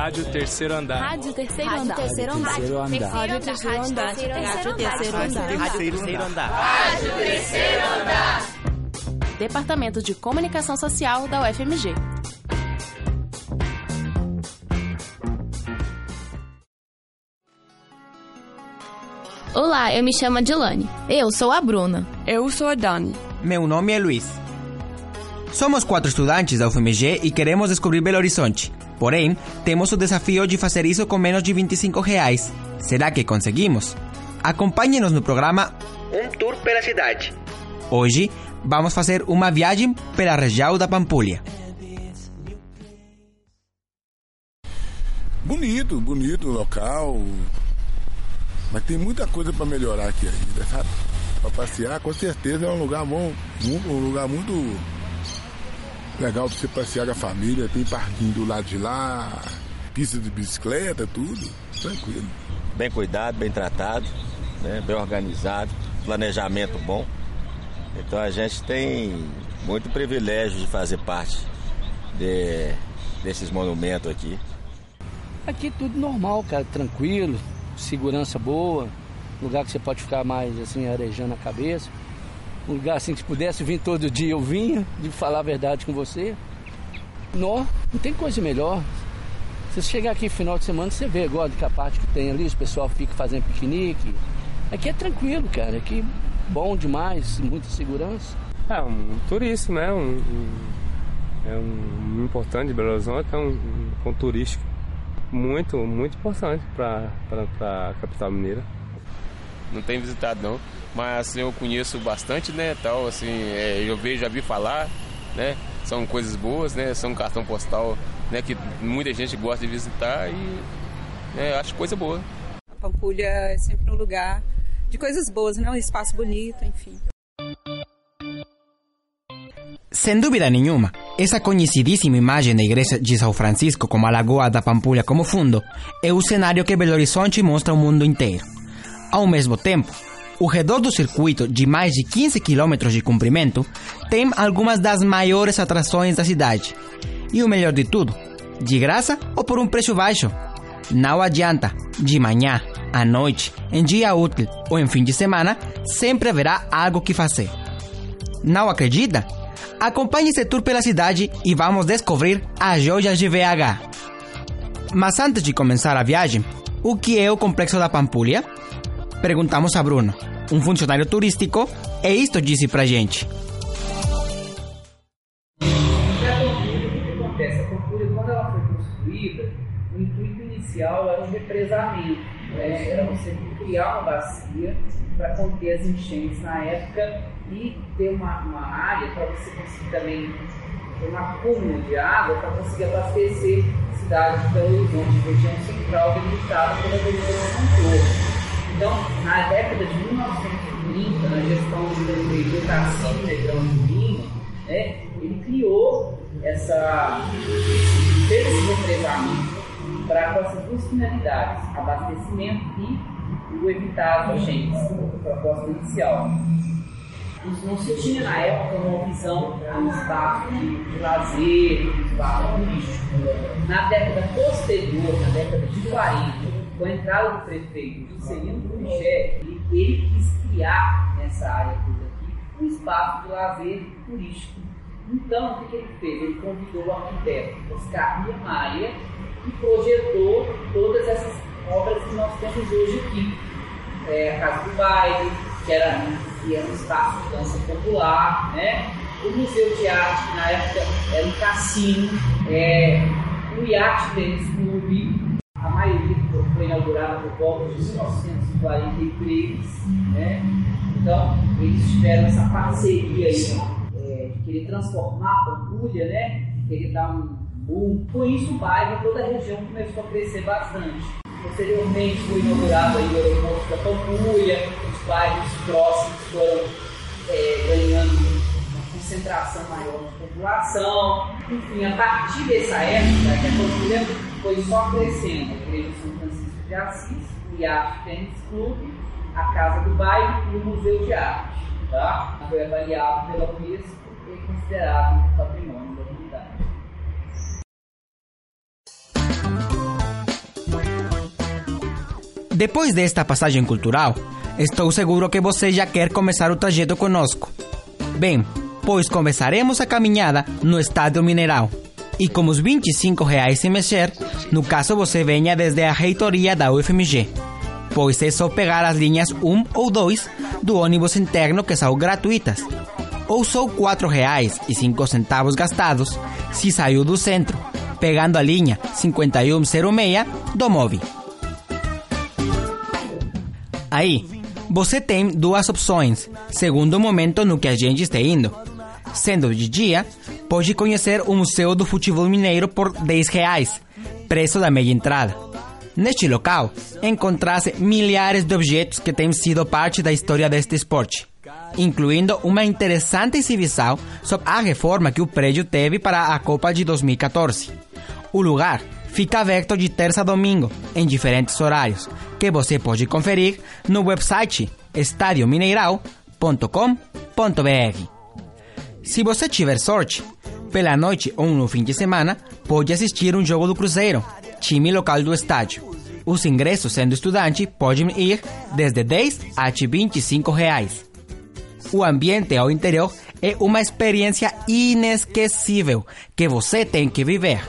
Rádio Terceiro Andar. Rádio Terceiro Andar. Rádio Terceiro Andar. Rádio Terceiro Andar. Rádio Terceiro Andar. Rádio Terceiro Andar. Rádio Terceiro Andar. Departamento de Comunicação Social da UFMG. Olá, eu me chamo Adilane. Eu sou a Bruna. Eu sou a Dani. Meu nome é Luiz. Somos quatro estudantes da UFMG e queremos descobrir Belo Horizonte. Porém, temos o desafio de fazer isso com menos de 25 reais. Será que conseguimos? Acompanhe-nos no programa Um Tour pela Cidade. Hoje, vamos fazer uma viagem pela região da Pampulha. Bonito, bonito o local. Mas tem muita coisa para melhorar aqui ainda, sabe? Para passear, com certeza é um lugar bom, um lugar muito legal para você passear com a família. Tem parquinho do lado de lá, pista de bicicleta, tudo. Tranquilo. Bem cuidado, bem tratado, né? bem organizado, planejamento bom. Então a gente tem muito privilégio de fazer parte de, desses monumentos aqui. Aqui tudo normal, cara, tranquilo segurança boa, lugar que você pode ficar mais assim arejando a cabeça. Um lugar assim que se pudesse vir todo dia eu vinha, de falar a verdade com você. Não, não tem coisa melhor. Se você chegar aqui final de semana, você vê agora que a parte que tem ali, o pessoal fica fazendo piquenique. Aqui é tranquilo, cara. Aqui bom demais, muita segurança. É um turista, né? Um, um, é um importante Belo Horizonte, é um, um ponto turístico muito, muito importante para a capital mineira. Não tenho visitado não, mas assim, eu conheço bastante, né, tal, assim, é, eu vejo, já vi falar, né, são coisas boas, né, são um cartão postal, né, que muita gente gosta de visitar e né, acho coisa boa. A Pampulha é sempre um lugar de coisas boas, né, um espaço bonito, enfim. Sem dúvida nenhuma, essa conhecidíssima imagem da igreja de São Francisco com a Lagoa da Pampulha como fundo é o cenário que Belo Horizonte mostra ao mundo inteiro. Ao mesmo tempo, o redor do circuito, de mais de 15 quilômetros de comprimento, tem algumas das maiores atrações da cidade. E o melhor de tudo, de graça ou por um preço baixo. Não adianta, de manhã, à noite, em dia útil ou em fim de semana, sempre haverá algo que fazer. Não acredita? Acompanhe esse tour pela cidade e vamos descobrir as joias de VH. Mas antes de começar a viagem, o que é o Complexo da Pampulha? Perguntamos a Bruno, um funcionário turístico, e isto disse pra gente. o intuito inicial era um represamento, né? era você criar uma bacia para conter as enchentes na época e ter uma, área para você conseguir também ter um acúmulo de água para conseguir abastecer a cidade de Belo Horizonte, região central delimitada pela vegetação toda. Então, na década de 1930, na gestão do Tarcísio Negrão de Lima, né, ele criou essa, esse represamento para com duas finalidades, abastecimento e o evitar as agentes, a proposta inicial. Não se tinha na época uma visão de espaço de, lazer, de espaço turístico. Na década posterior, na década de 40, com a entrada do prefeito Juscelino Kubitschek, ele, ele quis criar nessa área toda aqui um espaço de lazer turístico. Então, o que ele fez? Ele convidou o arquiteto Oscar Maia e projetou todas essas obras que nós temos hoje aqui é, a Casa do Baile, que era, que era um espaço de dança popular, né? o Museu de Arte, que na época era um cassino, é, o Yacht Tênis Clube, foi inaugurada por volta de 1943, né? Então, eles tiveram essa parceria aí, é, de querer transformar a Pampulha, né? Querer dar um boom. Com isso, o bairro, toda a região começou a crescer bastante. Posteriormente foi inaugurado aí o aeroporto da Pampulha, os bairros próximos foram é, ganhando uma concentração maior de população. Enfim, a partir dessa época, a Pampulha foi só crescendo. A Igreja São Francisco de Assis, o Iate Tênis Clube, a Casa do Bairro e o Museu de Arte. Tá? Foi avaliado pela Unesco e considerado patrimônio da humanidade. Depois desta passagem cultural, estou seguro que você já quer começar o trajeto conosco. Bem, pois começaremos a caminhada no Estádio Mineral. E com os 25 reais sem mexer, no caso você venha desde a reitoria da UFMG, pois é só pegar as linhas 1 ou 2 do ônibus interno que são gratuitas. Ou só R$ 4,05 gastados se saiu do centro, pegando a linha 5106 do MOVI. Aí, você tem duas opções, segundo o momento no que a gente está indo. Sendo de dia, pode conhecer o Museu do Futebol Mineiro por 10 reais, preço da meia entrada. Neste local, encontrasse milhares de objetos que têm sido parte da história deste esporte, incluindo uma interessante exibição sobre a reforma que o prédio teve para a Copa de 2014. O lugar fica aberto de terça a domingo, em diferentes horários, que você pode conferir no website estadiomineral.com.br. Se você tiver sorte, pela noite ou no fim de semana, pode assistir um jogo do Cruzeiro, time local do estádio. Os ingressos, sendo estudante, podem ir desde 10 a 25 reais. O ambiente ao interior é uma experiência inesquecível que você tem que viver.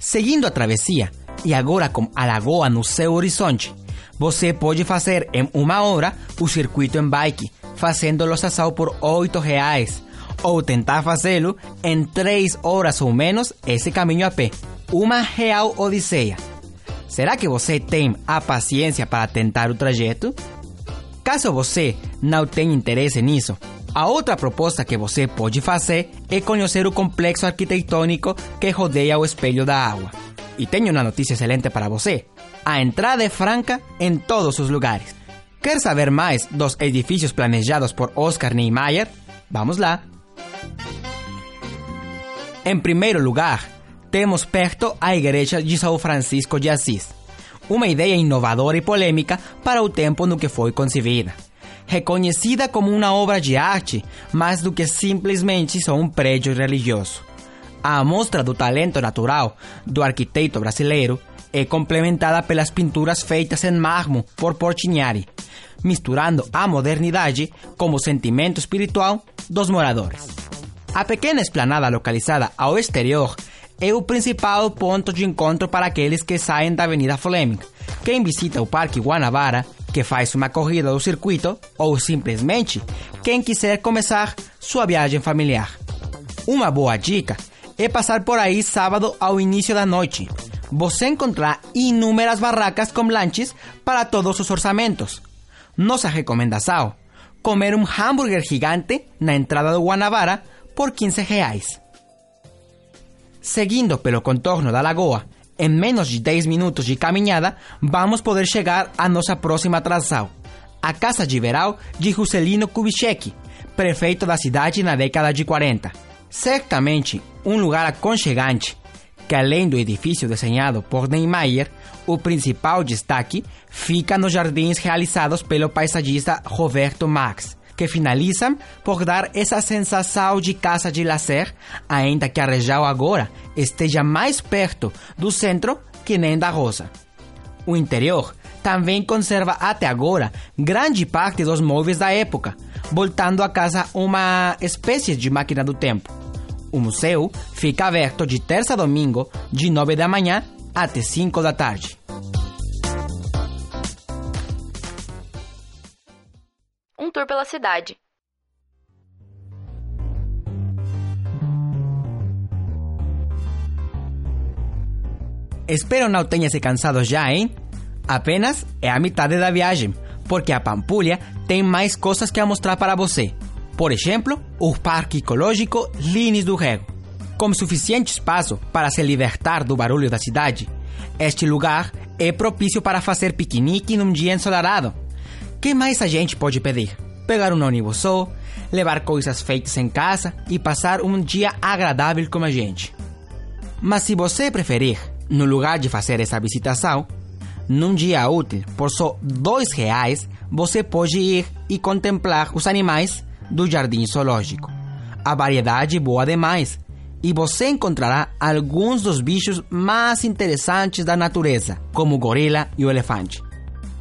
Seguindo a travessia, e agora com a lagoa no seu horizonte, você pode fazer em uma hora o circuito em bike, fazendo loçação por 8 reais, ou tentar fazê-lo em 3 horas ou menos esse caminho a pé. Uma real odisseia. Será que você tem a paciência para tentar o trajeto? Caso você não tenha interesse nisso, a outra proposta que você pode fazer é conhecer o complexo arquitetônico que rodeia o espelho da água. E tenho uma notícia excelente para você. A entrada é franca em todos os lugares. Quer saber mais dos edifícios planejados por Oscar Niemeyer? Vamos lá! Em primeiro lugar, temos perto a Igreja de São Francisco de Assis, uma ideia inovadora e polêmica para o tempo no que foi concebida. Reconhecida como uma obra de arte, mais do que simplesmente só um prédio religioso. A amostra do talento natural do arquiteto brasileiro é complementada pelas pinturas feitas em mármore por Portinari, misturando a modernidade com o sentimento espiritual dos moradores. A pequena esplanada localizada ao exterior é o principal ponto de encontro para aqueles que saem da Avenida Fleming. Quem visita o Parque Guanabara, que faz uma corrida do circuito, ou simplesmente quem quiser começar sua viagem familiar. Uma boa dica é passar por aí sábado ao início da noite. Você encontrará inúmeras barracas com lanches para todos os orçamentos. Nossa recomendação: comer um hambúrguer gigante na entrada do Guanabara por 15 reais. Seguindo pelo contorno da lagoa, em menos de 10 minutos de caminhada, vamos poder chegar à nossa próxima atração, a Casa de Verão de Juscelino Kubitschek, prefeito da cidade na década de 40. Certamente um lugar aconchegante, que além do edifício desenhado por Niemeyer, o principal destaque fica nos jardins realizados pelo paisagista Roberto Max, que finalizam por dar essa sensação de casa de lazer, ainda que a região agora esteja mais perto do centro que nem da roça. O interior também conserva até agora grande parte dos móveis da época, voltando a casa uma espécie de máquina do tempo. O museu fica aberto de terça a domingo, de 9 da manhã até 5 da tarde. Um tour pela cidade. Espero não tenha se cansado já, hein? Apenas é a metade da viagem, porque a Pampulha tem mais coisas que mostrar para você. Por exemplo, o Parque Ecológico Lines do Rego. Com suficiente espaço para se libertar do barulho da cidade, este lugar é propício para fazer piquenique num dia ensolarado. que mais a gente pode pedir? Pegar um ônibus só, levar coisas feitas em casa e passar um dia agradável com a gente. Mas se você preferir, no lugar de fazer essa visitação, num dia útil por só dois reais, você pode ir e contemplar os animais do jardim zoológico. A variedade boa demais e você encontrará alguns dos bichos mais interessantes da natureza, como o gorila e o elefante.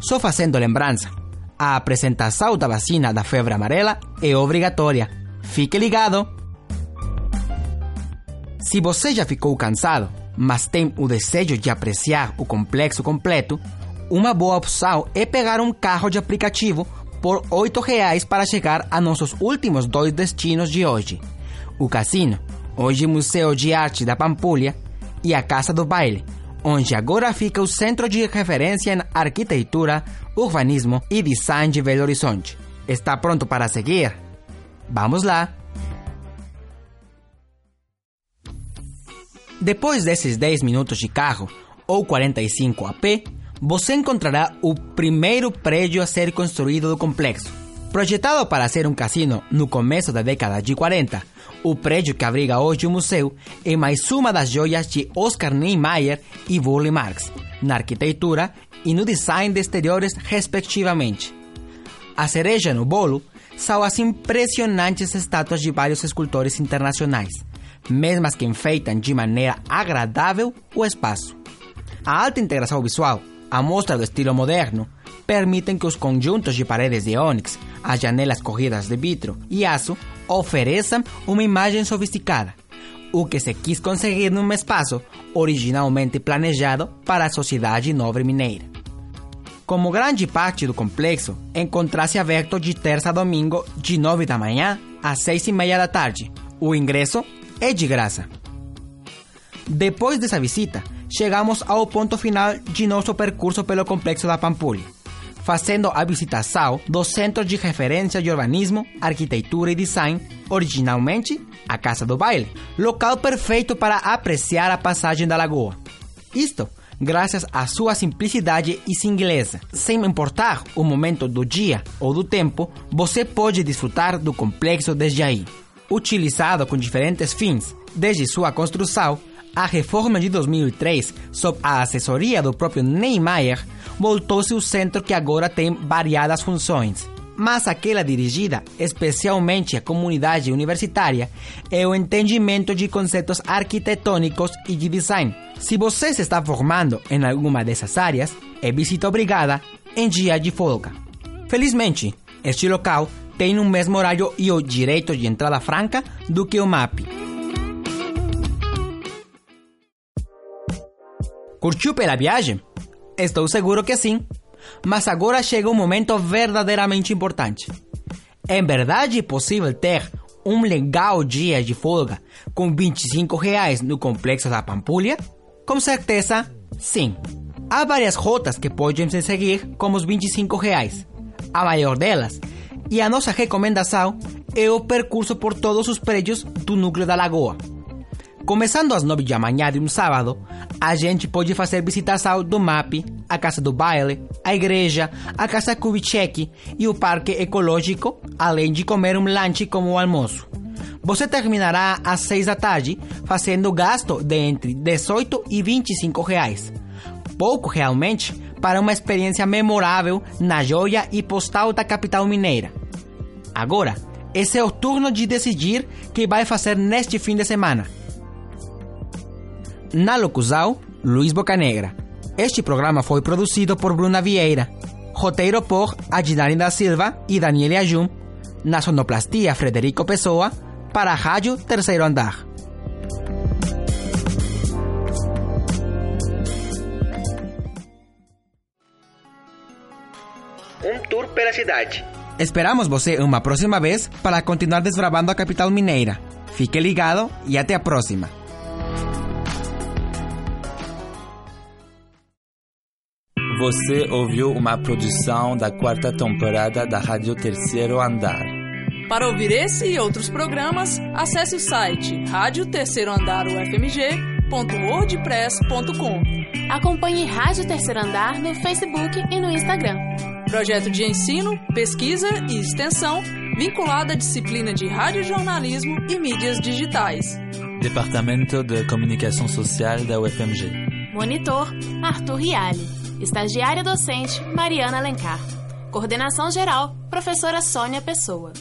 Só fazendo lembrança, a apresentação da vacina da febre amarela é obrigatória. Fique ligado! Se você já ficou cansado, mas tem o desejo de apreciar o complexo completo, uma boa opção é pegar um carro de aplicativo por 8 reais para chegar a nossos últimos dois destinos de hoje: o cassino, hoje Museu de Arte da Pampulha, e a Casa do Baile, onde agora fica o centro de referência em arquitetura, urbanismo e design de Belo Horizonte. Está pronto para seguir? Vamos lá! Depois desses 10 minutos de carro, ou 45 a pé, você encontrará o primeiro prédio a ser construído do complexo. Projetado para ser um cassino no começo da década de 40, o prédio que abriga hoje o museu é mais uma das joias de Oscar Niemeyer e Burle Marx, na arquitetura e no design de exteriores, respectivamente. A cereja no bolo são as impressionantes estátuas de vários escultores internacionais, mesmas que enfeitam de maneira agradável o espaço. A alta integração visual, a mostra do estilo moderno, permitem que os conjuntos de paredes de ônix, as janelas corridas de vidro e aço ofereçam uma imagem sofisticada, o que se quis conseguir num espaço originalmente planejado para a sociedade nobre mineira. Como grande parte do complexo, encontra-se aberto de terça a domingo, de 9 da manhã às 6 e meia da tarde. O ingresso é de graça. Depois dessa visita, chegamos ao ponto final de nosso percurso pelo complexo da Pampulha, fazendo a visitação do Centro de Referência de Urbanismo, Arquitetura e Design, originalmente a Casa do Baile, local perfeito para apreciar a passagem da lagoa. Isto graças à sua simplicidade e singeleza. Sem importar o momento do dia ou do tempo, você pode desfrutar do complexo desde aí. Utilizado com diferentes fins, desde sua construção, a reforma de 2003, sob a assessoria do próprio Niemeyer, voltou-se o centro que agora tem variadas funções. Mas aquela dirigida especialmente à comunidade universitária é o entendimento de conceitos arquitetônicos e de design. Se você se está formando em alguma dessas áreas, é visita obrigada em dia de folga. Felizmente, este local tem o mesmo horário e o direito de entrada franca do que o MAP. Curtiu pela viagem? Estou seguro que sim. Mas agora chega um momento verdadeiramente importante. É verdade possível ter um legal dia de folga com 25 reais no complexo da Pampulha? Com certeza, sim. Há várias rotas que podem se seguir com os 25 reais. A maior delas, e a nossa recomendação, é o percurso por todos os prédios do núcleo da lagoa. Começando às 9 da manhã de um sábado, a gente pode fazer visitação do MAP, a Casa do Baile, a igreja, a Casa Kubitschek e o Parque Ecológico, além de comer um lanche como almoço. Você terminará às 6 da tarde fazendo gasto de entre 18 e 25 reais. Pouco realmente para uma experiência memorável na joia e postal da capital mineira. Agora, esse é o turno de decidir que vai fazer neste fim de semana. Na locução, Luiz Bocanegra. Este programa foi produzido por Bruna Vieira. Roteiro por Adinari da Silva e Daniele Ajum. Na sonoplastia, Frederico Pessoa. Para a Rádio Terceiro Andar. Um tour pela cidade. Esperamos você uma próxima vez para continuar desbravando a capital mineira. Fique ligado e até a próxima. Você ouviu uma produção da quarta temporada da Rádio Terceiro Andar. Para ouvir esse e outros programas, acesse o site rádio terceiro andar ufmg.wordpress.com. Acompanhe Rádio Terceiro Andar no Facebook e no Instagram. Projeto de ensino, pesquisa e extensão vinculado à disciplina de radiojornalismo e mídias digitais. Departamento de Comunicação Social da UFMG. Monitor Arthur Riale. Estagiária docente Mariana Alencar. Coordenação geral, professora Sônia Pessoa.